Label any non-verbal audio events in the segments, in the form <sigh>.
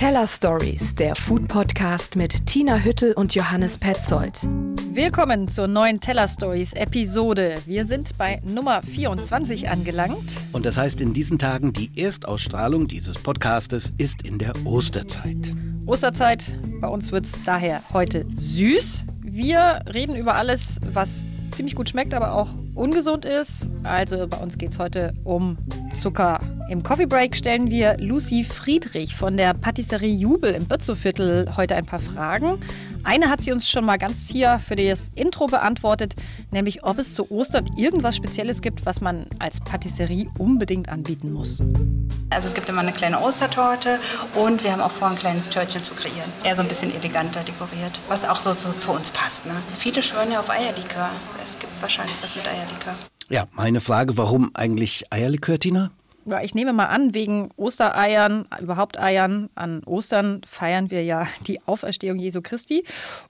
Teller Stories, der Food Podcast mit Tina Hüttel und Johannes Petzold. Willkommen zur neuen Teller Stories Episode. Wir sind bei Nummer 24 angelangt. Und das heißt in diesen Tagen, die Erstausstrahlung dieses Podcastes ist in der Osterzeit. Osterzeit, bei uns wird es daher heute süß. Wir reden über alles, was ziemlich gut schmeckt, aber auch ungesund ist. Also bei uns geht es heute um Zucker. Im Coffee Break stellen wir Lucy Friedrich von der Patisserie Jubel im Bötzowviertel heute ein paar Fragen. Eine hat sie uns schon mal ganz hier für das Intro beantwortet, nämlich ob es zu Ostern irgendwas Spezielles gibt, was man als Patisserie unbedingt anbieten muss. Also es gibt immer eine kleine Ostertorte und wir haben auch vor, ein kleines Törtchen zu kreieren. Eher so ein bisschen eleganter dekoriert, was auch so zu, zu uns passt. Ne? Viele schwören ja auf Eierlikör. Es gibt wahrscheinlich was mit Eierlikör. Ja, meine Frage, warum eigentlich Eierlikör, Tina? Ja, ich nehme mal an, wegen Ostereiern, überhaupt Eiern, an Ostern feiern wir ja <laughs> die Auferstehung Jesu Christi.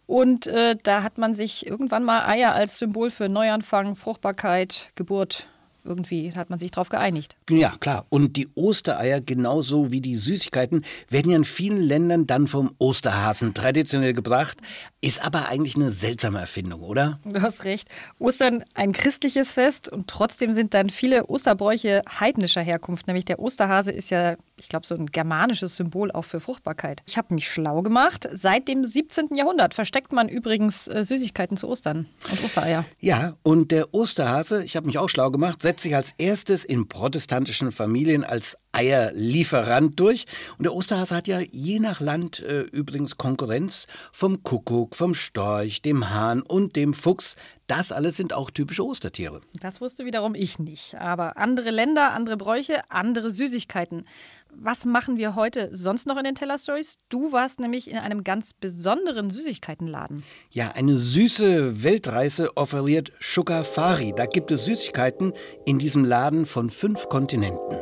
Und äh, da hat man sich irgendwann mal Eier als Symbol für Neuanfang, Fruchtbarkeit, Geburt irgendwie hat man sich darauf geeinigt. Ja, klar. Und die Ostereier, genauso wie die Süßigkeiten, werden ja in vielen Ländern dann vom Osterhasen traditionell gebracht. Ist aber eigentlich eine seltsame Erfindung, oder? Du hast recht. Ostern ein christliches Fest und trotzdem sind dann viele Osterbräuche heidnischer Herkunft. Nämlich der Osterhase ist ja, ich glaube, so ein germanisches Symbol auch für Fruchtbarkeit. Ich habe mich schlau gemacht. Seit dem 17. Jahrhundert versteckt man übrigens äh, Süßigkeiten zu Ostern und Ostereier. Ja, und der Osterhase, ich habe mich auch schlau gemacht, setzt sich als erstes in protestantischen Familien als Eierlieferant durch. Und der Osterhase hat ja je nach Land äh, übrigens Konkurrenz vom Kuckuck, vom Storch, dem Hahn und dem Fuchs. Das alles sind auch typische Ostertiere. Das wusste wiederum ich nicht. Aber andere Länder, andere Bräuche, andere Süßigkeiten. Was machen wir heute sonst noch in den Teller Stories? Du warst nämlich in einem ganz besonderen Süßigkeitenladen. Ja, eine süße Weltreise offeriert Shukafari. Da gibt es Süßigkeiten in diesem Laden von fünf Kontinenten.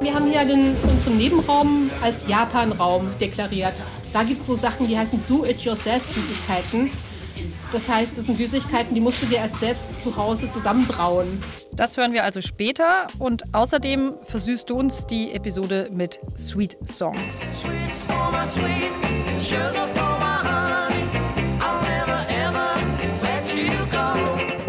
Wir haben hier den, unseren Nebenraum als Japan-Raum deklariert. Da gibt es so Sachen, die heißen Do-it-yourself-Süßigkeiten. Das heißt, das sind Süßigkeiten, die musst du dir erst selbst zu Hause zusammenbrauen. Das hören wir also später und außerdem versüßt du uns die Episode mit Sweet Songs. Sweets for my sweet,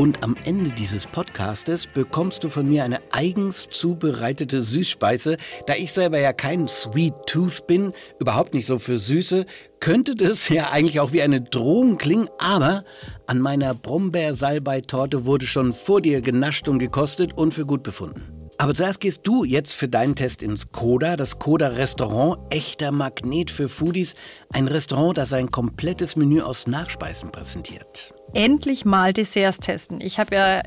Und am Ende dieses Podcastes bekommst du von mir eine eigens zubereitete Süßspeise. Da ich selber ja kein Sweet Tooth bin, überhaupt nicht so für Süße, könnte das <laughs> ja eigentlich auch wie eine Drohung klingen, aber an meiner Brombeersalbei-Torte wurde schon vor dir genascht und gekostet und für gut befunden. Aber zuerst gehst du jetzt für deinen Test ins Koda, das Koda Restaurant, echter Magnet für Foodies, ein Restaurant, das ein komplettes Menü aus Nachspeisen präsentiert endlich mal Desserts testen. Ich habe ja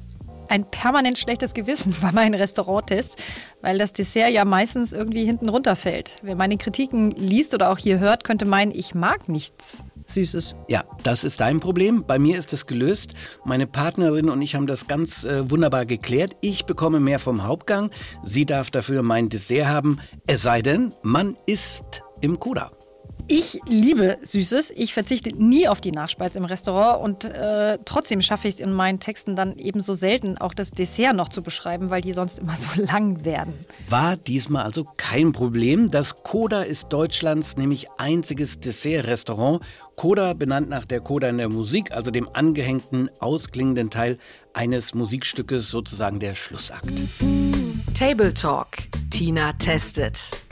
ein permanent schlechtes Gewissen <laughs> bei meinen Restauranttests, weil das Dessert ja meistens irgendwie hinten runterfällt. Wer meine Kritiken liest oder auch hier hört, könnte meinen, ich mag nichts Süßes. Ja, das ist dein Problem. Bei mir ist es gelöst. Meine Partnerin und ich haben das ganz äh, wunderbar geklärt. Ich bekomme mehr vom Hauptgang. Sie darf dafür mein Dessert haben. Es sei denn, man isst im Kuda. Ich liebe Süßes. Ich verzichte nie auf die Nachspeise im Restaurant und äh, trotzdem schaffe ich es in meinen Texten dann ebenso selten, auch das Dessert noch zu beschreiben, weil die sonst immer so <laughs> lang werden. War diesmal also kein Problem. Das Koda ist Deutschlands nämlich einziges Dessert-Restaurant. Koda benannt nach der Koda in der Musik, also dem angehängten, ausklingenden Teil eines Musikstückes, sozusagen der Schlussakt. Table Talk. Tina testet.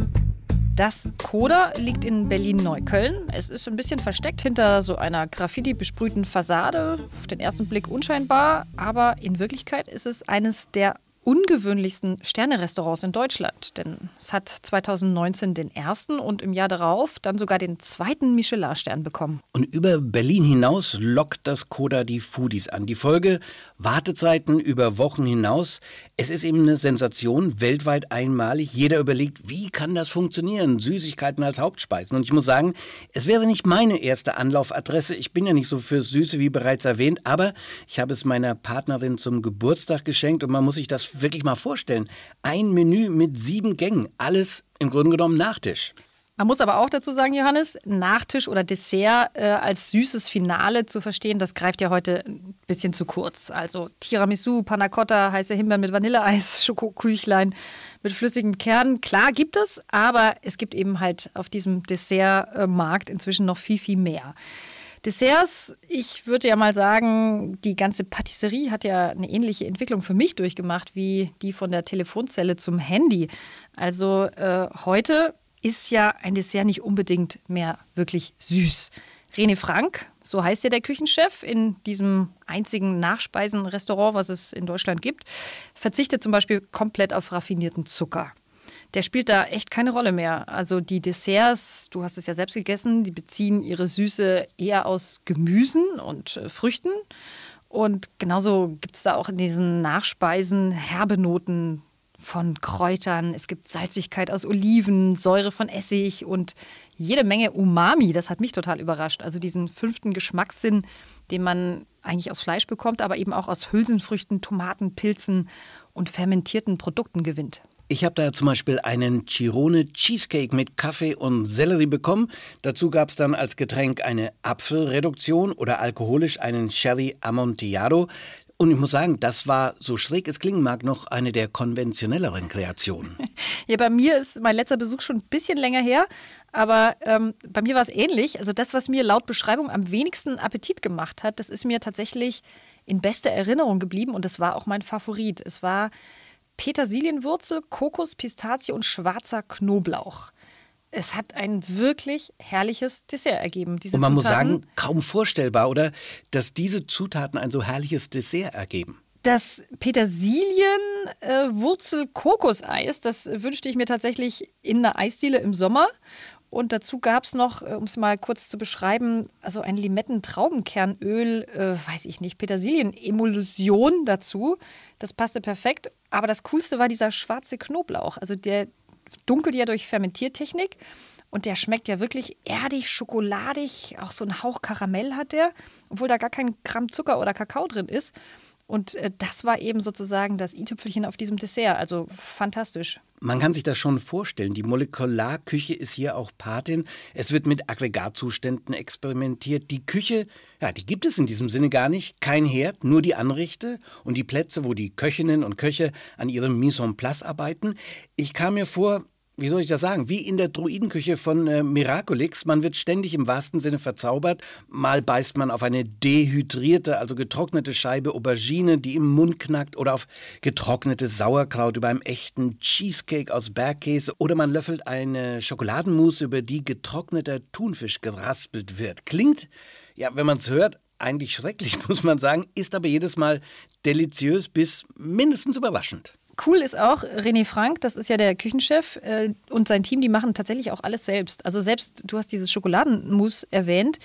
Das Coda liegt in Berlin-Neukölln. Es ist ein bisschen versteckt hinter so einer Graffiti-besprühten Fassade. Auf den ersten Blick unscheinbar, aber in Wirklichkeit ist es eines der ungewöhnlichsten Sternerestaurants in Deutschland. Denn es hat 2019 den ersten und im Jahr darauf dann sogar den zweiten Michelin-Stern bekommen. Und über Berlin hinaus lockt das Coda die Foodies an. Die Folge Wartezeiten über Wochen hinaus. Es ist eben eine Sensation, weltweit einmalig. Jeder überlegt, wie kann das funktionieren? Süßigkeiten als Hauptspeisen. Und ich muss sagen, es wäre nicht meine erste Anlaufadresse. Ich bin ja nicht so für Süße, wie bereits erwähnt, aber ich habe es meiner Partnerin zum Geburtstag geschenkt und man muss sich das wirklich mal vorstellen. Ein Menü mit sieben Gängen, alles im Grunde genommen Nachtisch. Man muss aber auch dazu sagen, Johannes, Nachtisch oder Dessert äh, als süßes Finale zu verstehen, das greift ja heute ein bisschen zu kurz. Also Tiramisu, Panna Cotta, heiße Himbeeren mit Vanilleeis, <laughs> Schokoküchlein mit flüssigen Kernen. Klar gibt es, aber es gibt eben halt auf diesem Dessertmarkt inzwischen noch viel, viel mehr. Desserts, ich würde ja mal sagen, die ganze Patisserie hat ja eine ähnliche Entwicklung für mich durchgemacht wie die von der Telefonzelle zum Handy. Also äh, heute ist ja ein Dessert nicht unbedingt mehr wirklich süß. René Frank, so heißt ja der Küchenchef in diesem einzigen Nachspeisenrestaurant, was es in Deutschland gibt, verzichtet zum Beispiel komplett auf raffinierten Zucker der spielt da echt keine Rolle mehr. Also die Desserts, du hast es ja selbst gegessen, die beziehen ihre Süße eher aus Gemüsen und äh, Früchten. Und genauso gibt es da auch in diesen Nachspeisen herbe Noten von Kräutern. Es gibt Salzigkeit aus Oliven, Säure von Essig und jede Menge Umami. Das hat mich total überrascht. Also diesen fünften Geschmackssinn, den man eigentlich aus Fleisch bekommt, aber eben auch aus Hülsenfrüchten, Tomaten, Pilzen und fermentierten Produkten gewinnt. Ich habe da zum Beispiel einen Chirone Cheesecake mit Kaffee und Sellerie bekommen. Dazu gab es dann als Getränk eine Apfelreduktion oder alkoholisch einen Sherry Amontillado. Und ich muss sagen, das war, so schräg es klingen mag, noch eine der konventionelleren Kreationen. <laughs> Ja, bei mir ist mein letzter Besuch schon ein bisschen länger her, aber ähm, bei mir war es ähnlich. Also das, was mir laut Beschreibung am wenigsten Appetit gemacht hat, das ist mir tatsächlich in bester Erinnerung geblieben und das war auch mein Favorit. Es war Petersilienwurzel, Kokos, Pistazie und schwarzer Knoblauch. Es hat ein wirklich herrliches Dessert ergeben. und man Zutaten. muss sagen, kaum vorstellbar, oder? Dass diese Zutaten ein so herrliches Dessert ergeben. Das Petersilien-Wurzel-Kokoseis, das wünschte ich mir tatsächlich in einer Eisdiele im Sommer. Und dazu gab es noch, äh, um es mal kurz zu beschreiben, also ein Limettentraubenkernöl, äh, weiß ich nicht, Petersilien-Emulsion dazu. Das passte perfekt. Aber das Coolste war dieser schwarze Knoblauch. Also der dunkelt ja durch Fermentiertechnik. Und der schmeckt ja wirklich erdig, schokoladig, auch so ein Hauch Karamell hat der, obwohl da gar kein Gramm Zucker oder Kakao drin ist. Und äh, das war eben sozusagen das i-Tüpfelchen auf diesem Dessert. Also fantastisch. Man kann sich das schon vorstellen. Die Molekularküche ist hier auch Patin. Es wird mit Aggregatzuständen experimentiert. Die Küche, ja, die gibt es in diesem Sinne gar nicht. Kein Herd, nur die Anrichte und die Plätze, wo die Köchinnen und Köche an ihrem Mise en place arbeiten. Ich kam mir vor, wie soll ich das sagen, wie in der Druidenküche von äh, Miraculix. Man wird ständig im wahrsten Sinne verzaubert. Mal beißt man auf eine dehydrierte, also getrocknete Scheibe Aubergine, die im Mund knackt, oder auf getrocknetes Sauerkraut über einem echten Cheesecake aus Bergkäse, oder man löffelt eine Schokoladenmousse, über die getrockneter Thunfisch geraspelt wird. Klingt, ja, wenn man es hört, eigentlich schrecklich, <laughs> muss man sagen, ist aber jedes Mal deliziös bis mindestens überraschend. Cool ist auch René Frank, das ist ja der Küchenchef äh, und sein Team, die machen tatsächlich auch alles selbst. Also selbst, du hast dieses Schokoladenmus erwähnt,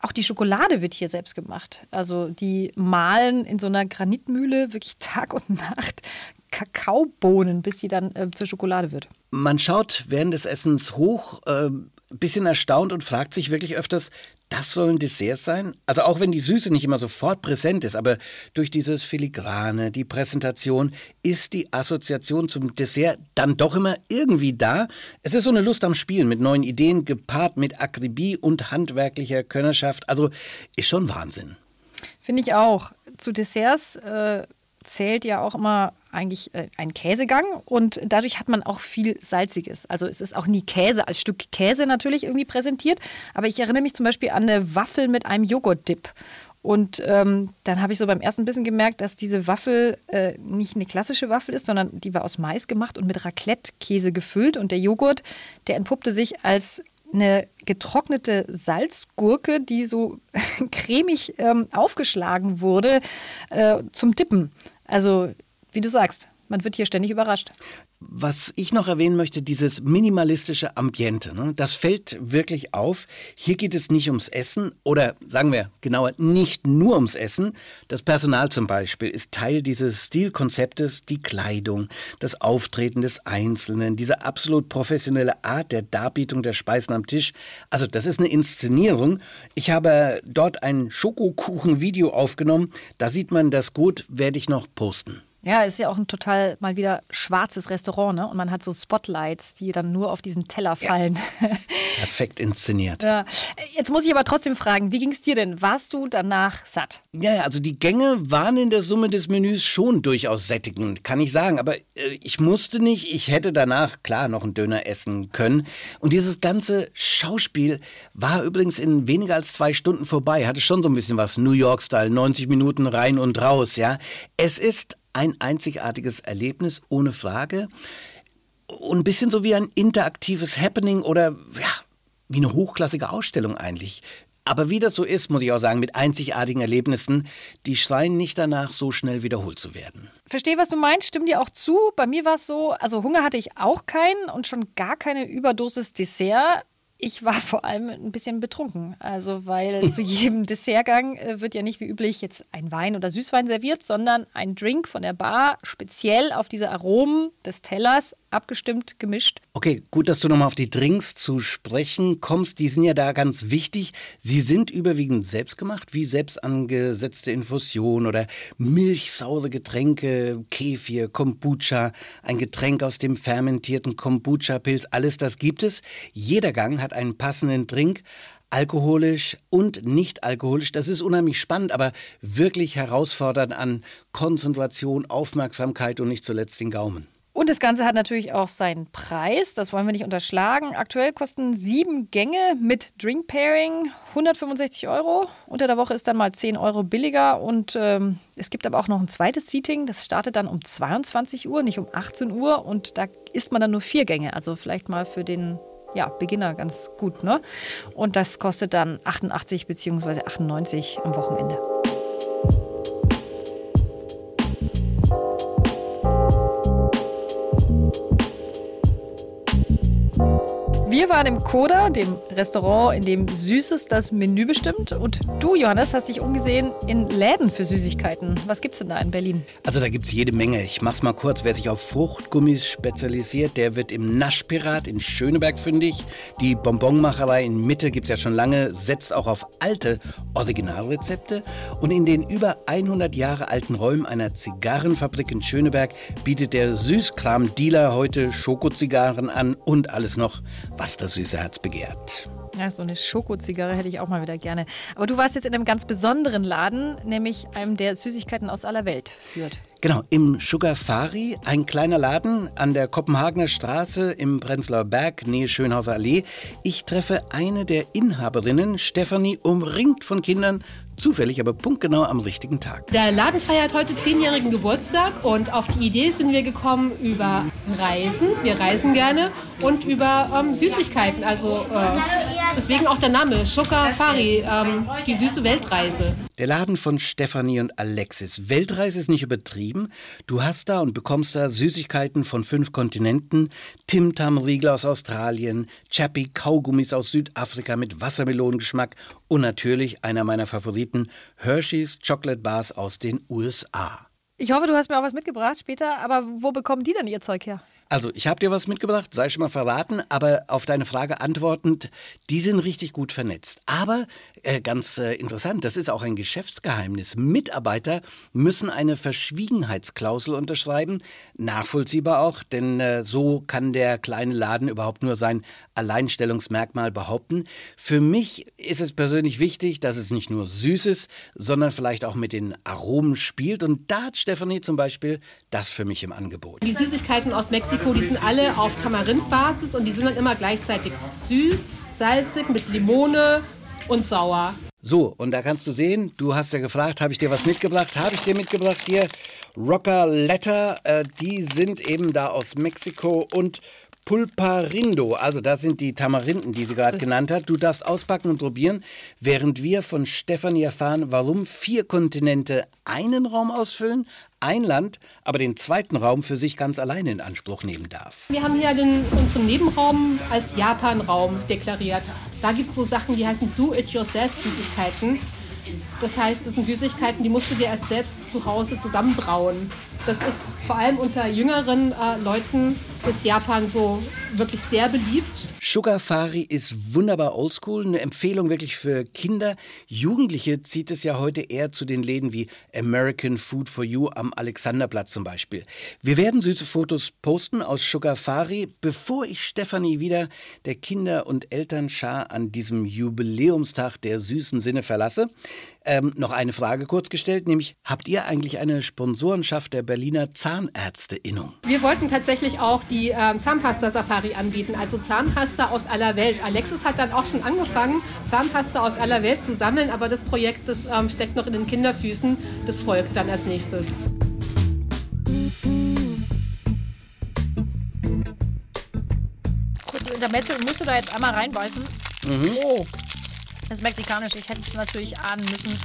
auch die Schokolade wird hier selbst gemacht. Also die mahlen in so einer Granitmühle wirklich Tag und Nacht Kakaobohnen, bis sie dann äh, zur Schokolade wird. Man schaut während des Essens hoch, äh, bisschen erstaunt und fragt sich wirklich öfters, das sollen Desserts sein? Also auch wenn die Süße nicht immer sofort präsent ist, aber durch dieses Filigrane, die Präsentation, ist die Assoziation zum Dessert dann doch immer irgendwie da. Es ist so eine Lust am Spielen mit neuen Ideen, gepaart mit Akribie und handwerklicher Könnerschaft. Also ist schon Wahnsinn. Finde ich auch. Zu Desserts äh, zählt ja auch immer eigentlich äh, ein Käsegang und dadurch hat man auch viel Salziges. Also es ist auch nie Käse als Stück Käse natürlich irgendwie präsentiert, aber ich erinnere mich zum Beispiel an eine Waffel mit einem Joghurt-Dip. Und ähm, dann habe ich so beim ersten Bissen gemerkt, dass diese Waffel äh, nicht eine klassische Waffel ist, sondern die war aus Mais gemacht und mit Raclette-Käse gefüllt. Und der Joghurt, der entpuppte sich als eine getrocknete Salzgurke, die so <laughs> cremig ähm, aufgeschlagen wurde, äh, zum Dippen. Also, wie du sagst, man wird hier ständig überrascht. Was ich noch erwähnen möchte, dieses minimalistische Ambiente, ne, das fällt wirklich auf. Hier geht es nicht ums Essen oder sagen wir genauer, nicht nur ums Essen. Das Personal zum Beispiel ist Teil dieses Stilkonzeptes, die Kleidung, das Auftreten des Einzelnen, diese absolut professionelle Art der Darbietung der Speisen am Tisch. Also das ist eine Inszenierung. Ich habe dort ein Schokokuchen-Video aufgenommen. Da sieht man das gut, werde ich noch posten. Ja, ist ja auch ein total mal wieder schwarzes Restaurant, ne? Und man hat so Spotlights, die dann nur auf diesen Teller fallen. Ja. Perfekt inszeniert. Ja. Jetzt muss ich aber trotzdem fragen, wie ging es dir denn? Warst du danach satt? Ja, also die Gänge waren in der Summe des Menüs schon durchaus sättigend, kann ich sagen. Aber äh, ich musste nicht, ich hätte danach klar noch einen Döner essen können. Und dieses ganze Schauspiel war übrigens in weniger als zwei Stunden vorbei. Hatte schon so ein bisschen was New York-Style, 90 Minuten rein und raus, ja. Es ist ein einzigartiges Erlebnis, ohne Frage. Und ein bisschen so wie ein interaktives Happening oder ja, wie eine hochklassige Ausstellung eigentlich. Aber wie das so ist, muss ich auch sagen, mit einzigartigen Erlebnissen, die schreien nicht danach, so schnell wiederholt zu werden. Verstehe, was du meinst, stimme dir auch zu. Bei mir war es so, also Hunger hatte ich auch keinen und schon gar keine Überdosis Dessert. Ich war vor allem ein bisschen betrunken. Also, weil <laughs> zu jedem Dessertgang äh, wird ja nicht wie üblich jetzt ein Wein oder Süßwein serviert, sondern ein Drink von der Bar, speziell auf diese Aromen des Tellers abgestimmt, gemischt. Okay, gut, dass du nochmal auf die Drinks zu sprechen kommst. Die sind ja da ganz wichtig. Sie sind überwiegend selbst gemacht, wie selbst angesetzte Infusion oder milchsaure Getränke, Kefir, Kombucha, ein Getränk aus dem fermentierten Kombucha-Pilz. Alles das gibt es. Jeder Gang hat einen passenden Drink alkoholisch und nicht alkoholisch. Das ist unheimlich spannend, aber wirklich herausfordernd an Konzentration, Aufmerksamkeit und nicht zuletzt den Gaumen. Und das Ganze hat natürlich auch seinen Preis, das wollen wir nicht unterschlagen. Aktuell kosten sieben Gänge mit Drink Pairing 165 Euro. Unter der Woche ist dann mal 10 Euro billiger. Und ähm, es gibt aber auch noch ein zweites Seating, das startet dann um 22 Uhr, nicht um 18 Uhr. Und da isst man dann nur vier Gänge. Also vielleicht mal für den ja, Beginner ganz gut. Ne? Und das kostet dann 88 bzw. 98 am Wochenende. Wir waren im Koda, dem Restaurant, in dem Süßes das Menü bestimmt. Und du, Johannes, hast dich umgesehen in Läden für Süßigkeiten. Was gibt's denn da in Berlin? Also da gibt's jede Menge. Ich mach's mal kurz. Wer sich auf Fruchtgummis spezialisiert, der wird im Naschpirat in Schöneberg fündig. Die Bonbonmacherei in Mitte gibt's ja schon lange, setzt auch auf alte Originalrezepte. Und in den über 100 Jahre alten Räumen einer Zigarrenfabrik in Schöneberg bietet der Süßkram-Dealer heute Schokozigarren an und alles noch, was das süße Herz begehrt. Ja, so eine Schokozigarre hätte ich auch mal wieder gerne. Aber du warst jetzt in einem ganz besonderen Laden, nämlich einem, der Süßigkeiten aus aller Welt führt. Genau, im Sugar Fari, ein kleiner Laden an der Kopenhagener Straße im Prenzlauer Berg, Nähe Schönhauser Allee. Ich treffe eine der Inhaberinnen, Stefanie, umringt von Kindern, zufällig, aber punktgenau am richtigen Tag. Der Laden feiert heute zehnjährigen Geburtstag und auf die Idee sind wir gekommen über Reisen. Wir reisen gerne und über ähm, Süßigkeiten. Also äh, deswegen auch der Name Sugar Fari, ähm, die süße Weltreise. Der Laden von Stefanie und Alexis. Weltreise ist nicht übertrieben. Du hast da und bekommst da Süßigkeiten von fünf Kontinenten, Tim-Tam-Riegel aus Australien, Chappie Kaugummis aus Südafrika mit Wassermelonengeschmack und natürlich einer meiner Favoriten, Hershey's Chocolate Bars aus den USA. Ich hoffe, du hast mir auch was mitgebracht später, aber wo bekommen die denn ihr Zeug her? Also, ich habe dir was mitgebracht, sei schon mal verraten, aber auf deine Frage antwortend, die sind richtig gut vernetzt. Aber äh, ganz äh, interessant, das ist auch ein Geschäftsgeheimnis. Mitarbeiter müssen eine Verschwiegenheitsklausel unterschreiben, nachvollziehbar auch, denn äh, so kann der kleine Laden überhaupt nur sein Alleinstellungsmerkmal behaupten. Für mich ist es persönlich wichtig, dass es nicht nur süß ist, sondern vielleicht auch mit den Aromen spielt. Und da hat Stefanie zum Beispiel das für mich im Angebot. Die Süßigkeiten aus Mexiko Mexiko, die sind alle auf Tamarindbasis und die sind dann immer gleichzeitig süß, salzig, mit Limone und sauer. So, und da kannst du sehen, du hast ja gefragt, habe ich dir was mitgebracht? Habe ich dir mitgebracht hier Rocker Letter, äh, die sind eben da aus Mexiko und Pulparindo, also das sind die Tamarinden, die sie gerade genannt hat. Du darfst auspacken und probieren, während wir von Stefanie erfahren, warum vier Kontinente einen Raum ausfüllen, ein Land aber den zweiten Raum für sich ganz alleine in Anspruch nehmen darf. Wir haben hier den, unseren Nebenraum als Japan-Raum deklariert. Da gibt es so Sachen, die heißen Do-it-yourself-Süßigkeiten. Das heißt, das sind Süßigkeiten, die musst du dir erst selbst zu Hause zusammenbrauen. Das ist vor allem unter jüngeren äh, Leuten ist Japan so wirklich sehr beliebt. Sugarfari ist wunderbar oldschool, eine Empfehlung wirklich für Kinder. Jugendliche zieht es ja heute eher zu den Läden wie American Food for You am Alexanderplatz zum Beispiel. Wir werden süße Fotos posten aus Sugarfari, bevor ich Stefanie wieder der Kinder- und Elternschar an diesem Jubiläumstag der süßen Sinne verlasse. Ähm, noch eine Frage kurz gestellt, nämlich habt ihr eigentlich eine Sponsorenschaft der Berliner Zahnärzte-Innung? Wir wollten tatsächlich auch die ähm, Zahnpasta-Safari anbieten, also Zahnpasta aus aller Welt. Alexis hat dann auch schon angefangen, Zahnpasta aus aller Welt zu sammeln, aber das Projekt das, ähm, steckt noch in den Kinderfüßen. Das folgt dann als nächstes. Kurze Intermezzo, musst du da jetzt einmal reinbeißen? Oh, das ist mexikanisch. Ich hätte es natürlich ahnen müssen.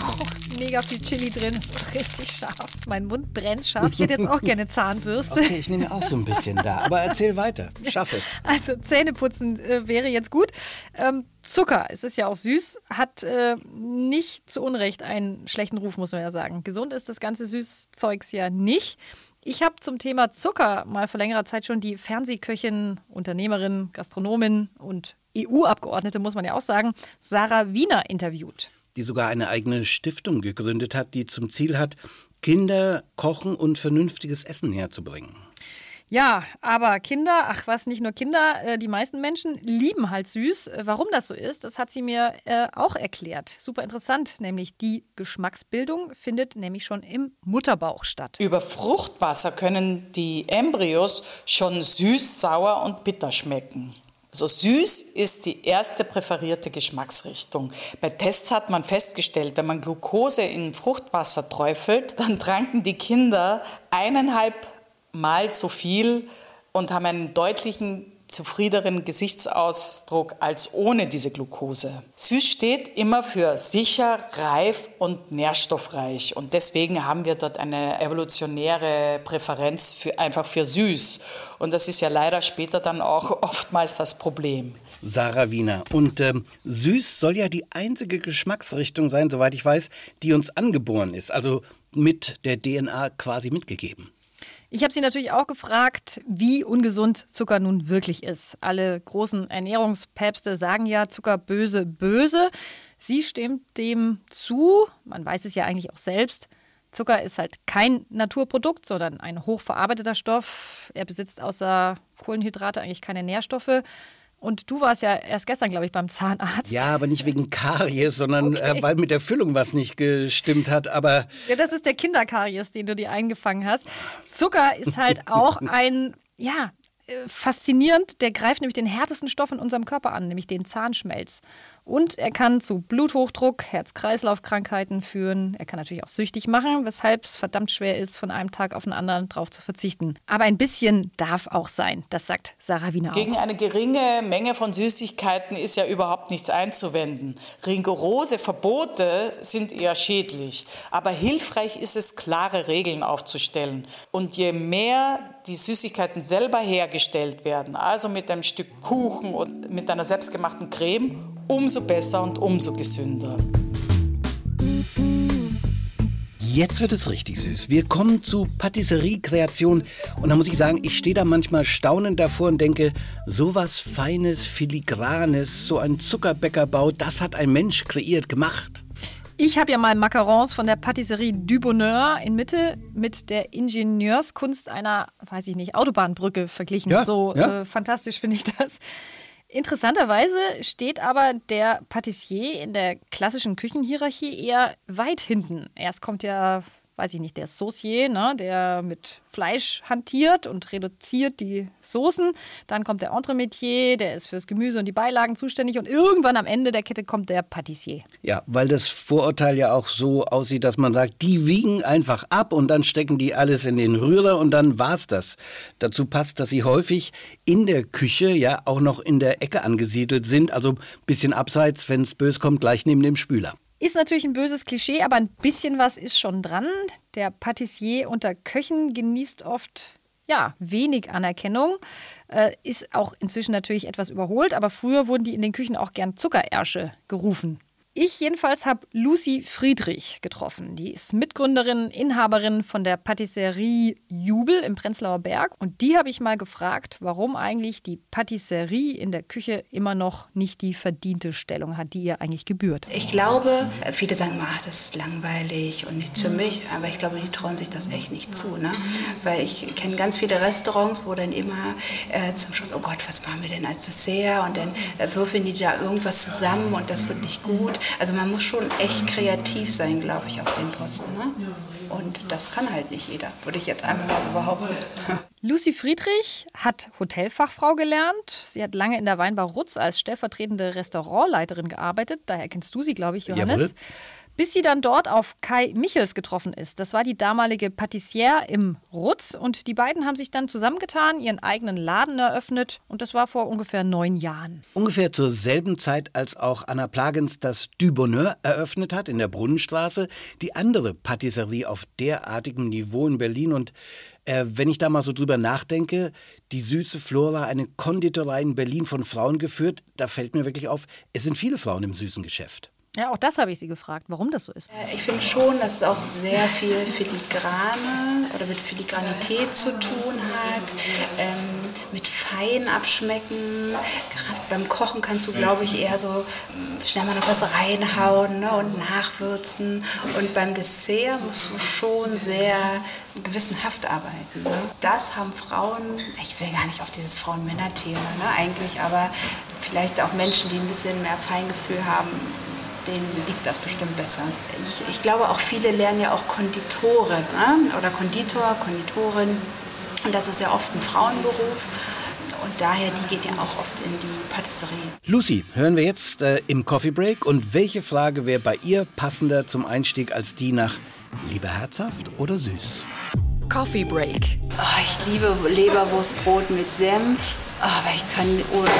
Oh, mega viel Chili drin. Das ist richtig scharf. Mein Mund brennt scharf. Ich hätte jetzt auch gerne Zahnbürste. Okay, ich nehme auch so ein bisschen da, aber erzähl weiter. Schaff es. Also Zähneputzen äh, wäre jetzt gut. Ähm, Zucker, es ist ja auch süß, hat äh, nicht zu Unrecht einen schlechten Ruf, muss man ja sagen. Gesund ist das ganze Süßzeugs ja nicht. Ich habe zum Thema Zucker mal vor längerer Zeit schon die Fernsehköchin, Unternehmerin, Gastronomin und EU-Abgeordnete, muss man ja auch sagen, Sarah Wiener interviewt. Die sogar eine eigene Stiftung gegründet hat, die zum Ziel hat, Kinder kochen und vernünftiges Essen herzubringen. Ja, aber Kinder, ach was, nicht nur Kinder, äh, die meisten Menschen lieben halt süß. Äh, Warum das so ist, das hat sie mir äh, auch erklärt. Super interessant, nämlich die Geschmacksbildung findet nämlich schon im Mutterbauch statt. Über Fruchtwasser können die Embryos schon süß, sauer und bitter schmecken. Also süß ist die erste präferierte Geschmacksrichtung. Bei Tests hat man festgestellt, wenn man Glucose in Fruchtwasser träufelt, dann tranken die Kinder eineinhalb Mal so viel und haben einen deutlichen zufriedeneren Gesichtsausdruck als ohne diese Glucose. Süß steht immer für sicher, reif und nährstoffreich und deswegen haben wir dort eine evolutionäre Präferenz für, einfach für süß und das ist ja leider später dann auch <laughs> oftmals das Problem. Sarah Wiener. Und ähm, süß soll ja die einzige Geschmacksrichtung sein, soweit ich weiß, die uns angeboren ist, also mit der DNA quasi mitgegeben. Ich habe sie natürlich auch gefragt, wie ungesund Zucker nun wirklich ist. Alle großen Ernährungspäpste sagen ja, Zucker böse, böse. Sie stimmt dem zu. Man weiß es ja eigentlich auch selbst. Zucker ist halt kein Naturprodukt, sondern ein hochverarbeiteter Stoff. Er besitzt außer Kohlenhydrate eigentlich keine Nährstoffe. Und du warst ja erst gestern, glaube ich, beim Zahnarzt. Ja, aber nicht wegen Karies, sondern Okay. äh, weil mit der Füllung was nicht gestimmt hat. Aber Ja, das ist der Kinderkaries, den du dir eingefangen hast. Zucker ist halt auch <laughs> ein, ja, äh, faszinierend. Der greift nämlich den härtesten Stoff in unserem Körper an, nämlich den Zahnschmelz. Und er kann zu Bluthochdruck, Herz-Kreislauf-Krankheiten führen. Er kann natürlich auch süchtig machen, weshalb es verdammt schwer ist, von einem Tag auf den anderen drauf zu verzichten. Aber ein bisschen darf auch sein. Das sagt Sarah Wiener auch. Gegen eine geringe Menge von Süßigkeiten ist ja überhaupt nichts einzuwenden. Rigorose Verbote sind eher schädlich. Aber hilfreich ist es, klare Regeln aufzustellen. Und je mehr die Süßigkeiten selber hergestellt werden, also mit einem Stück Kuchen und mit einer selbstgemachten Creme, umso besser und umso gesünder. Jetzt wird es richtig süß. Wir kommen zu Patisserie-Kreation. Und da muss ich sagen, ich stehe da manchmal staunend davor und denke, sowas Feines, Filigranes, so ein Zuckerbäckerbau, das hat ein Mensch kreiert, gemacht. Ich habe ja mal Macarons von der Patisserie du Bonheur in Mitte mit der Ingenieurskunst einer, weiß ich nicht, Autobahnbrücke verglichen. Ja, so ja. Äh, fantastisch finde ich das. Interessanterweise steht aber der Patissier in der klassischen Küchenhierarchie eher weit hinten. Erst kommt ja, weiß ich nicht, der Saucier, ne, der mit Fleisch hantiert und reduziert die Soßen. Dann kommt der Entremetier, der ist fürs Gemüse und die Beilagen zuständig. Und irgendwann am Ende der Kette kommt der Patissier. Ja, weil das Vorurteil ja auch so aussieht, dass man sagt, die wiegen einfach ab und dann stecken die alles in den Rührer und dann war's das. Dazu passt, dass sie häufig in der Küche ja auch noch in der Ecke angesiedelt sind, also ein bisschen abseits, wenn es bös kommt, gleich neben dem Spüler. Ist natürlich ein böses Klischee, aber ein bisschen was ist schon dran. Der Patissier unter Köchen genießt oft ja, wenig Anerkennung. Äh, ist auch inzwischen natürlich etwas überholt, aber früher wurden die in den Küchen auch gern Zuckerärsche gerufen. Ich jedenfalls habe Lucy Friedrich getroffen. Die ist Mitgründerin, Inhaberin von der Patisserie Jubel im Prenzlauer Berg. Und die habe ich mal gefragt, warum eigentlich die Patisserie in der Küche immer noch nicht die verdiente Stellung hat, die ihr eigentlich gebührt. Ich glaube, viele sagen, ach, das ist langweilig und nichts für mich. Aber ich glaube, die trauen sich das echt nicht zu. Ne? Weil ich kenne ganz viele Restaurants, wo dann immer äh, zum Schluss, oh Gott, was machen wir denn als Dessert? Und dann äh, würfeln die da irgendwas zusammen und das wird nicht gut. Also man muss schon echt kreativ sein, glaube ich, auf den Posten. Ne? Und das kann halt nicht jeder, würde ich jetzt einmal mal so behaupten. <laughs> Lucy Friedrich hat Hotelfachfrau gelernt. Sie hat lange in der Weinbar Rutz als stellvertretende Restaurantleiterin gearbeitet. Daher kennst du sie, glaube ich, Johannes. Jawohl bis sie dann dort auf Kai Michels getroffen ist. Das war die damalige Patissiere im Rutz und die beiden haben sich dann zusammengetan, ihren eigenen Laden eröffnet und das war vor ungefähr neun Jahren. Ungefähr zur selben Zeit, als auch Anna Plagens das Du Bonheur eröffnet hat in der Brunnenstraße, die andere Patisserie auf derartigem Niveau in Berlin und äh, wenn ich da mal so drüber nachdenke, die süße Flora, eine Konditorei in Berlin von Frauen geführt, da fällt mir wirklich auf, es sind viele Frauen im süßen Geschäft. Ja, auch das habe ich sie gefragt, warum das so ist. Äh, ich finde schon, dass es auch sehr viel Filigrane oder mit Filigranität zu tun hat, ähm, mit fein abschmecken. Gerade beim Kochen kannst du, glaube ich, eher so ähm, schnell mal noch was reinhauen ne, und nachwürzen. Und beim Dessert musst du schon sehr gewissenhaft arbeiten. Ne? Das haben Frauen, ich will gar nicht auf dieses Frauen-Männer-Thema ne, eigentlich, aber vielleicht auch Menschen, die ein bisschen mehr Feingefühl haben, denen liegt das bestimmt besser. Ich, ich glaube auch viele lernen ja auch Konditorin ne? oder Konditor, Konditorin. Und das ist ja oft ein Frauenberuf. Und daher, die geht ja auch oft in die Patisserie. Lucy, hören wir jetzt äh, im Coffee Break. Und welche Frage wäre bei ihr passender zum Einstieg als die nach lieber herzhaft oder süß? Coffee Break. Oh, ich liebe Leberwurstbrot mit Senf. Aber ich kann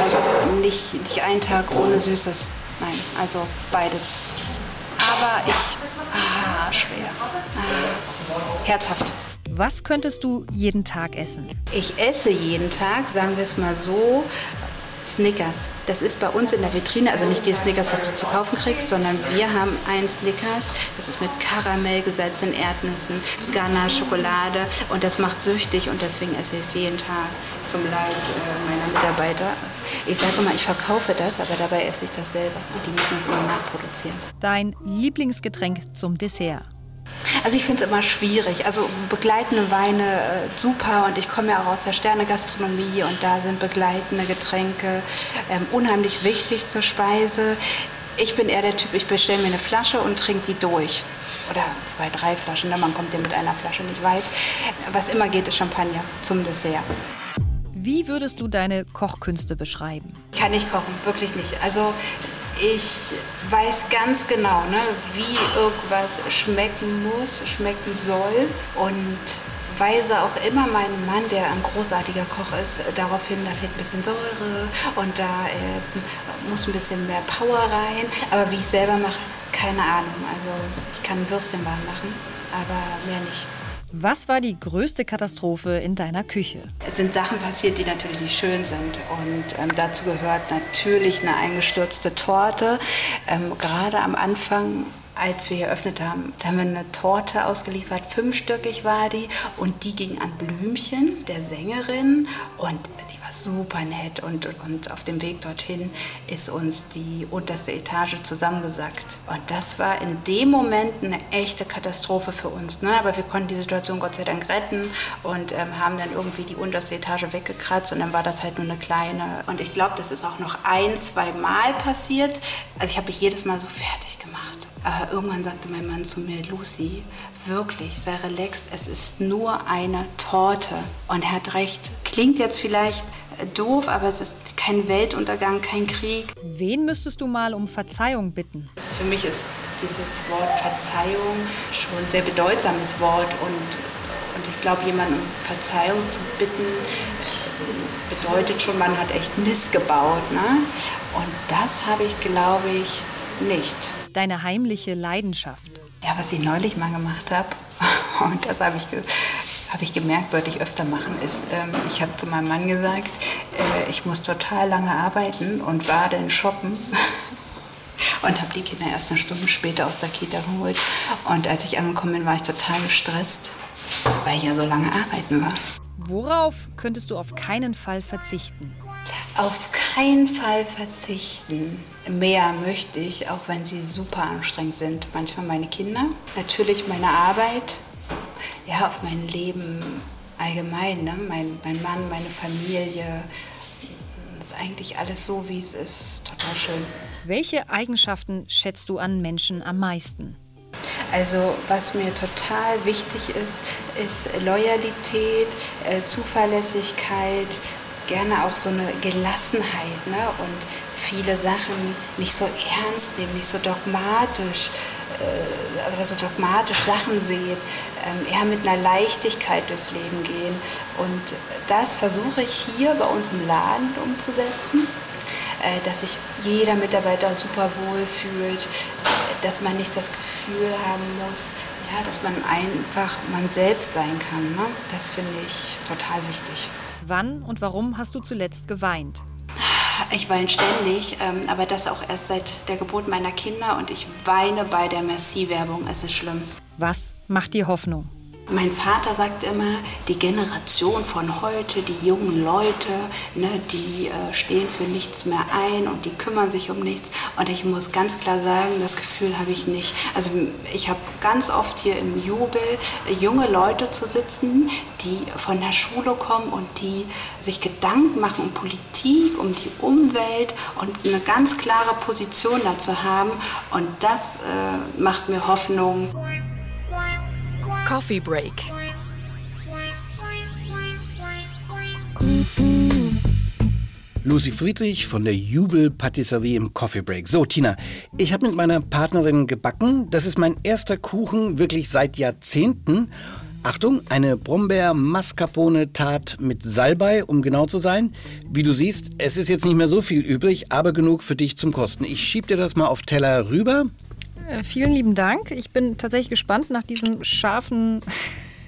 also nicht, nicht einen Tag ohne Süßes. Nein, also beides. Aber ich. Ah, schwer. Ah, herzhaft. Was könntest du jeden Tag essen? Ich esse jeden Tag, sagen wir es mal so, Snickers. Das ist bei uns in der Vitrine, also nicht die Snickers, was du zu kaufen kriegst, sondern wir haben einen Snickers. Das ist mit Karamell gesalzenen Erdnüssen, Ghana, Schokolade und das macht süchtig und deswegen esse ich es jeden Tag zum Leid äh, meiner Mitarbeiter. Ich sage immer, ich verkaufe das, aber dabei esse ich das selber und die müssen das immer nachproduzieren. Dein Lieblingsgetränk zum Dessert? Also ich finde es immer schwierig. Also begleitende Weine äh, super und ich komme ja auch aus der Sternegastronomie und da sind begleitende Getränke ähm, unheimlich wichtig zur Speise. Ich bin eher der Typ, ich bestelle mir eine Flasche und trinke die durch. Oder zwei, drei Flaschen, ne? man kommt ja mit einer Flasche nicht weit. Was immer geht, ist Champagner zum Dessert. Wie würdest du deine Kochkünste beschreiben? Ich kann nicht kochen, wirklich nicht. Also ich weiß ganz genau, ne, wie irgendwas schmecken muss, schmecken soll und weise auch immer meinen Mann, der ein großartiger Koch ist, darauf hin, da fehlt ein bisschen Säure und da äh, muss ein bisschen mehr Power rein. Aber wie ich selber mache, keine Ahnung. Also ich kann Würstchen warm machen, aber mehr nicht. Was war die größte Katastrophe in deiner Küche? Es sind Sachen passiert, die natürlich nicht schön sind. Und ähm, dazu gehört natürlich eine eingestürzte Torte. Ähm, gerade am Anfang als wir eröffnet haben, da haben wir eine Torte ausgeliefert, fünfstöckig war die und die ging an Blümchen, der Sängerin und war super nett und, und auf dem Weg dorthin ist uns die unterste Etage zusammengesackt. Und das war in dem Moment eine echte Katastrophe für uns. Ne? Aber wir konnten die Situation Gott sei Dank retten und ähm, haben dann irgendwie die unterste Etage weggekratzt und dann war das halt nur eine kleine. Und ich glaube, das ist auch noch ein, zwei Mal passiert. Also ich habe mich jedes Mal so fertig gemacht. Aber irgendwann sagte mein Mann zu mir, Lucy, wirklich, sei relaxed, es ist nur eine Torte. Und er hat recht. Klingt jetzt vielleicht äh, doof, aber es ist kein Weltuntergang, kein Krieg. Wen müsstest du mal um Verzeihung bitten? Also für mich ist dieses Wort Verzeihung schon ein sehr bedeutsames Wort und, und ich glaube, jemanden um Verzeihung zu bitten, äh, bedeutet schon, man hat echt Mist gebaut. Ne? Und das habe ich, glaube ich, nicht. Deine heimliche Leidenschaft. Ja, was ich neulich mal gemacht habe, <laughs> und das habe ich, hab ich gemerkt, sollte ich öfter machen, ist, ähm, ich habe zu meinem Mann gesagt, äh, ich muss total lange arbeiten und war dann shoppen. <laughs> und habe die Kinder erst eine Stunde später aus der Kita geholt. Und als ich angekommen bin, war ich total gestresst, weil ich ja so lange arbeiten war. Worauf könntest du auf keinen Fall verzichten? Auf keinen Fall verzichten. Mehr möchte ich, auch wenn sie super anstrengend sind. Manchmal meine Kinder, natürlich meine Arbeit, ja, auf mein Leben allgemein. Ne? Mein, mein Mann, meine Familie. Das ist eigentlich alles so, wie es ist. Total schön. Welche Eigenschaften schätzt du an Menschen am meisten? Also was mir total wichtig ist, ist Loyalität, äh, Zuverlässigkeit, gerne auch so eine Gelassenheit ne? und viele Sachen nicht so ernst nehmen, nicht so dogmatisch, äh, so dogmatisch Sachen sehen, ähm, eher mit einer Leichtigkeit durchs Leben gehen. Und das versuche ich hier bei uns im Laden umzusetzen, äh, dass sich jeder Mitarbeiter super wohl fühlt, dass man nicht das Gefühl haben muss, ja, dass man einfach man selbst sein kann. Ne? Das finde ich total wichtig. Wann und warum hast du zuletzt geweint? Ich weine ständig, ähm, aber das auch erst seit der Geburt meiner Kinder und ich weine bei der Merci-Werbung. Es ist schlimm. Was macht dir Hoffnung? Mein Vater sagt immer, die Generation von heute, die jungen Leute, ne, die äh, stehen für nichts mehr ein und die kümmern sich um nichts. Und ich muss ganz klar sagen, das Gefühl habe ich nicht. Also ich habe ganz oft hier im Jubel äh, junge Leute zu sitzen, die von der Schule kommen und die sich Gedanken machen um Politik, um die Umwelt und eine ganz klare Position dazu haben. Und das äh, macht mir Hoffnung. Coffee Break. Lucy Friedrich von der Jubel Patisserie im Coffee Break. So, Tina, ich habe mit meiner Partnerin gebacken. Das ist mein erster Kuchen wirklich seit Jahrzehnten. Achtung, eine Brombeer-Mascarpone-Tat mit Salbei, um genau zu sein. Wie du siehst, es ist jetzt nicht mehr so viel übrig, aber genug für dich zum Kosten. Ich schieb dir das mal auf Teller rüber. Äh, vielen lieben Dank. Ich bin tatsächlich gespannt nach diesem scharfen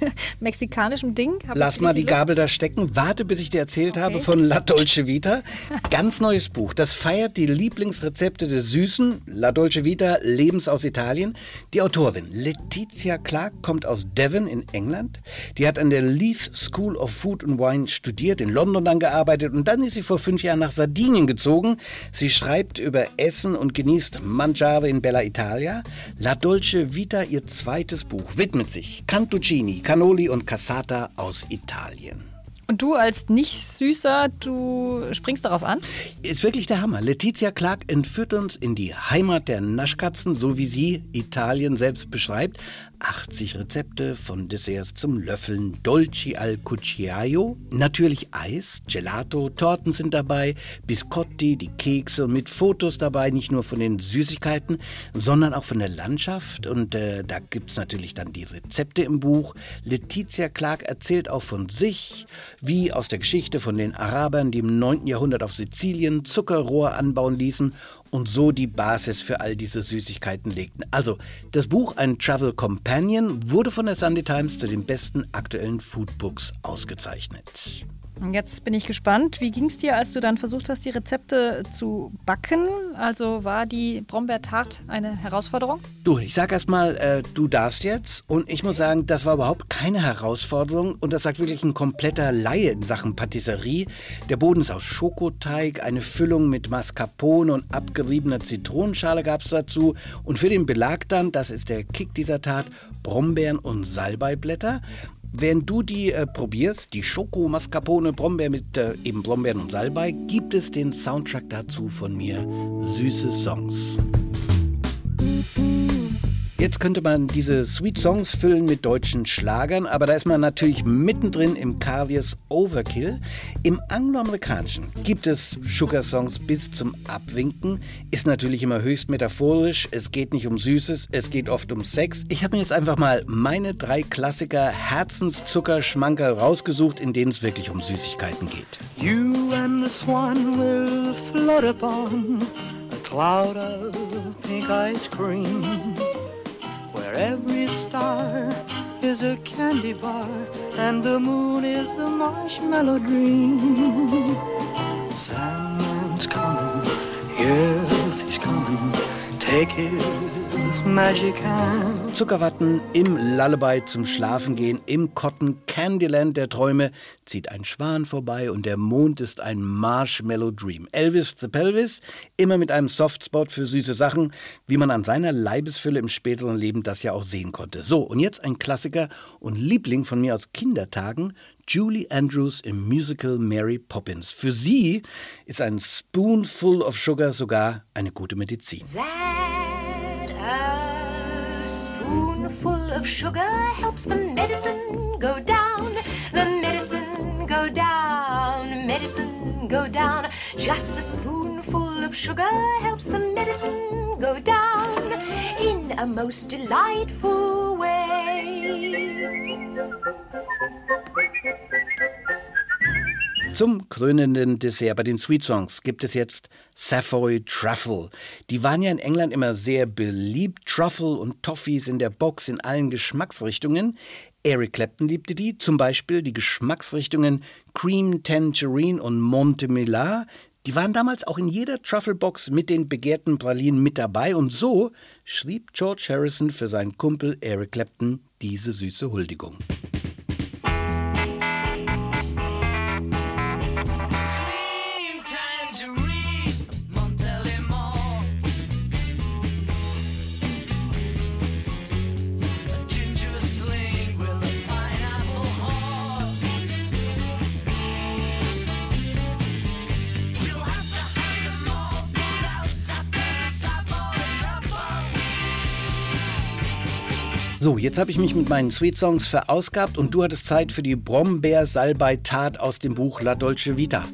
<laughs> mexikanischem Ding. Hab Lass mal die Gabel da stecken. Warte, bis ich dir erzählt okay. habe von La Dolce Vita. Ganz neues Buch. Das feiert die Lieblingsrezepte des Süßen. La Dolce Vita, Lebens aus Italien. Die Autorin Letizia Clark kommt aus Devon in England. Die hat an der Leith School of Food and Wine studiert, in London dann gearbeitet und dann ist sie vor fünf Jahren nach Sardinien gezogen. Sie schreibt über Essen und genießt Mangiare in Bella Italia. La Dolce Vita, ihr zweites Buch, widmet sich Cantuccini, Cannoli und Cassata aus Italien. Und du als Nicht-Süßer, du springst darauf an? Ist wirklich der Hammer. Letizia Clark entführt uns in die Heimat der Naschkatzen, so wie sie Italien selbst beschreibt. 80 Rezepte von Desserts zum Löffeln, Dolci al Cucchiaio, natürlich Eis, Gelato, Torten sind dabei, Biscotti, die Kekse mit Fotos dabei, nicht nur von den Süßigkeiten, sondern auch von der Landschaft und äh, da gibt es natürlich dann die Rezepte im Buch. Letizia Clark erzählt auch von sich, wie aus der Geschichte von den Arabern, die im 9. Jahrhundert auf Sizilien Zuckerrohr anbauen ließen und so die Basis für all diese Süßigkeiten legten. Also, das Buch Ein Travel Companion wurde von der Sunday Times zu den besten aktuellen Foodbooks ausgezeichnet. Jetzt bin ich gespannt. Wie ging es dir, als du dann versucht hast, die Rezepte zu backen? Also war die Brombeertart eine Herausforderung? Du, ich sag erstmal, äh, du darfst jetzt. Und ich muss sagen, das war überhaupt keine Herausforderung. Und das sagt wirklich ein kompletter Laie in Sachen Patisserie. Der Boden ist aus Schokoteig, eine Füllung mit Mascarpone und abgeriebener Zitronenschale gab es dazu. Und für den Belag dann, das ist der Kick dieser Tat, Brombeeren und Salbeiblätter. Während du die äh, probierst, die Schoko Mascarpone Brombeer mit äh, eben Brombeeren und Salbei, gibt es den Soundtrack dazu von mir, Süße Songs. Jetzt könnte man diese Sweet Songs füllen mit deutschen Schlagern, aber da ist man natürlich mittendrin im Carliers Overkill. Im Angloamerikanischen gibt es Sugar Songs bis zum Abwinken, ist natürlich immer höchst metaphorisch. Es geht nicht um Süßes, es geht oft um Sex. Ich habe mir jetzt einfach mal meine drei Klassiker Herzenszuckerschmankerl rausgesucht, in denen es wirklich um Süßigkeiten geht. You and the swan will float upon a cloud of pink ice cream. Where every star is a candy bar, and the moon is a marshmallow dream. Sandman's coming, yes, he's coming. Take hand. Zuckerwatten im Lullaby zum Schlafengehen, im Cotton Candyland der Träume zieht ein Schwan vorbei und der Mond ist ein Marshmallow Dream. Elvis the Pelvis, immer mit einem Softspot für süße Sachen, wie man an seiner Leibesfülle im späteren Leben das ja auch sehen konnte. So, und jetzt ein Klassiker und Liebling von mir aus Kindertagen, Julie Andrews im Musical Mary Poppins. Für sie ist ein Spoonful of Sugar sogar eine gute Medizin. A spoonful of sugar helps the medicine go down. The medicine go down, medicine go down. Just a spoonful of sugar helps the medicine go down in a most delightful way. Zum krönenden Dessert bei den Sweet Songs gibt es jetzt Savoy Truffle. Die waren ja in England immer sehr beliebt. Truffle und Toffees in der Box in allen Geschmacksrichtungen. Eric Clapton liebte die, zum Beispiel die Geschmacksrichtungen Cream Tangerine und Montemillar. Die waren damals auch in jeder Truffle-Box mit den begehrten Pralinen mit dabei und so schrieb George Harrison für seinen Kumpel Eric Clapton diese süße Huldigung. So, jetzt habe ich mich mit meinen Sweet Songs verausgabt und du hattest Zeit für die Brombeer-Salbei-Tat aus dem Buch La Dolce Vita.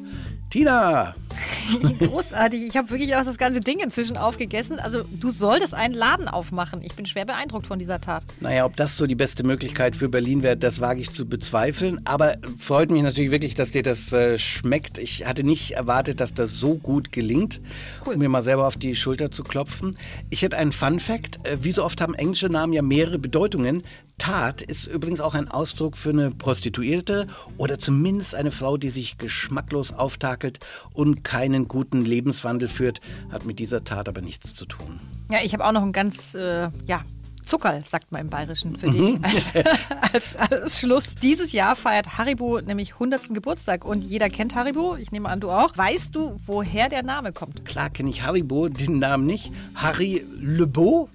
Tina! <laughs> Großartig. Ich habe wirklich auch das ganze Ding inzwischen aufgegessen. Also du solltest einen Laden aufmachen. Ich bin schwer beeindruckt von dieser Tat. Naja, ob das so die beste Möglichkeit für Berlin wäre, das wage ich zu bezweifeln. Aber freut mich natürlich wirklich, dass dir das äh, schmeckt. Ich hatte nicht erwartet, dass das so gut gelingt, cool. um mir mal selber auf die Schulter zu klopfen. Ich hätte einen Fun Fact. Äh, wie so oft haben englische Namen ja mehrere Bedeutungen. Tat ist übrigens auch ein Ausdruck für eine Prostituierte oder zumindest eine Frau, die sich geschmacklos auftakelt und keinen guten Lebenswandel führt, hat mit dieser Tat aber nichts zu tun. Ja, ich habe auch noch ein ganz, äh, ja, Zuckerl, sagt man im Bayerischen für dich. Mhm. Als, <laughs> als, als, Schluss. Dieses Jahr feiert Haribo nämlich 100. Geburtstag und jeder kennt Haribo. Ich nehme an, du auch. Weißt du, woher der Name kommt? Klar kenne ich Haribo, den Namen nicht. Harry Lebeau?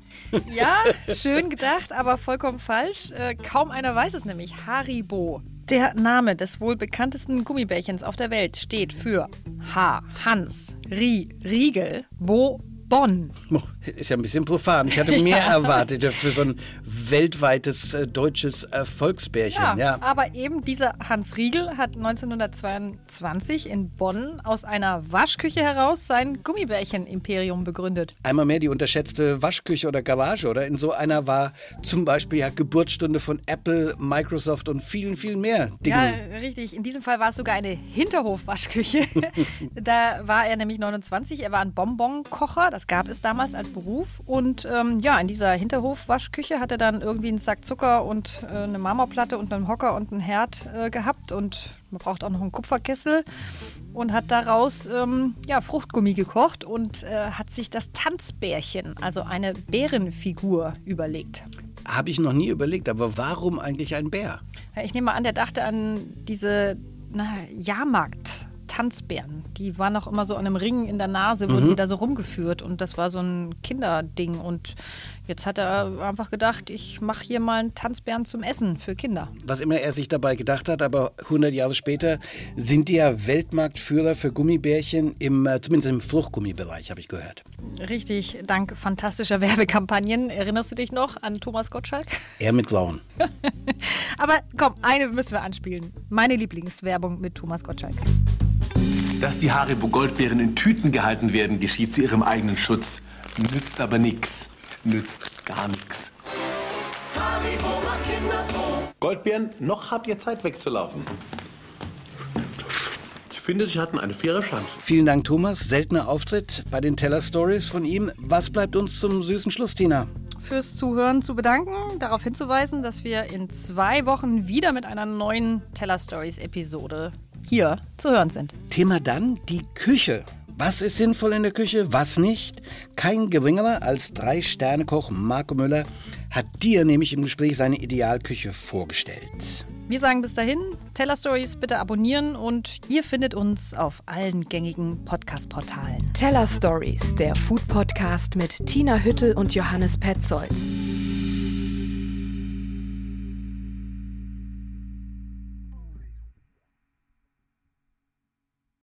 Ja, <laughs> schön gedacht, aber vollkommen falsch. Äh, kaum einer weiß es nämlich. Haribo. Der Name des wohl bekanntesten Gummibärchens auf der Welt steht für H. Hans, Ri, Riegel, Bo, Bonn. Ist ja ein bisschen profan. Ich hatte mehr <laughs> ja. erwartet für so ein weltweites äh, deutsches Erfolgsbärchen. Ja, ja, aber eben dieser Hans Riegel hat 1922 in Bonn aus einer Waschküche heraus sein Gummibärchen-Imperium begründet. Einmal mehr die unterschätzte Waschküche oder Garage, oder? In so einer war zum Beispiel ja Geburtsstunde von Apple, Microsoft und vielen, vielen mehr Dingen. Ja, richtig. In diesem Fall war es sogar eine Hinterhofwaschküche. <laughs> da war er nämlich 29. Er war ein Bonbonkocher. Das gab es damals als Beruf. Und ähm, ja, in dieser Hinterhofwaschküche hat er dann irgendwie einen Sack Zucker und äh, eine Marmorplatte und einen Hocker und einen Herd äh, gehabt. Und man braucht auch noch einen Kupferkessel. Und hat daraus ähm, ja, Fruchtgummi gekocht und äh, hat sich das Tanzbärchen, also eine Bärenfigur, überlegt. Habe ich noch nie überlegt, aber warum eigentlich ein Bär? Ich nehme an, der dachte an diese na, Jahrmarkt. Tanzbären. Die waren auch immer so an einem Ring in der Nase, wurden mhm. die da so rumgeführt und das war so ein Kinderding. Und jetzt hat er einfach gedacht, ich mache hier mal einen Tanzbären zum Essen für Kinder. Was immer er sich dabei gedacht hat, aber 100 Jahre später sind die ja Weltmarktführer für Gummibärchen, im, äh, zumindest im Fruchtgummibereich, habe ich gehört. Richtig, dank fantastischer Werbekampagnen. Erinnerst du dich noch an Thomas Gottschalk? Er mit Blauen. <laughs> aber komm, eine müssen wir anspielen. Meine Lieblingswerbung mit Thomas Gottschalk. Dass die Haribo Goldbeeren in Tüten gehalten werden, geschieht zu ihrem eigenen Schutz. Nützt aber nichts. Nützt gar nichts. Goldbeeren, noch habt ihr Zeit wegzulaufen. Ich finde, sie hatten eine faire Chance. Vielen Dank, Thomas. Seltener Auftritt bei den Teller Stories von ihm. Was bleibt uns zum süßen Schluss, Tina? Fürs Zuhören zu bedanken, darauf hinzuweisen, dass wir in zwei Wochen wieder mit einer neuen Teller Stories Episode hier zu hören sind. Thema dann die Küche. Was ist sinnvoll in der Küche, was nicht? Kein geringerer als Drei-Sterne-Koch Marco Müller hat dir nämlich im Gespräch seine Idealküche vorgestellt. Wir sagen bis dahin, Teller Stories bitte abonnieren und ihr findet uns auf allen gängigen Podcast-Portalen. Teller Stories, der Food Podcast mit Tina Hüttel und Johannes Petzold.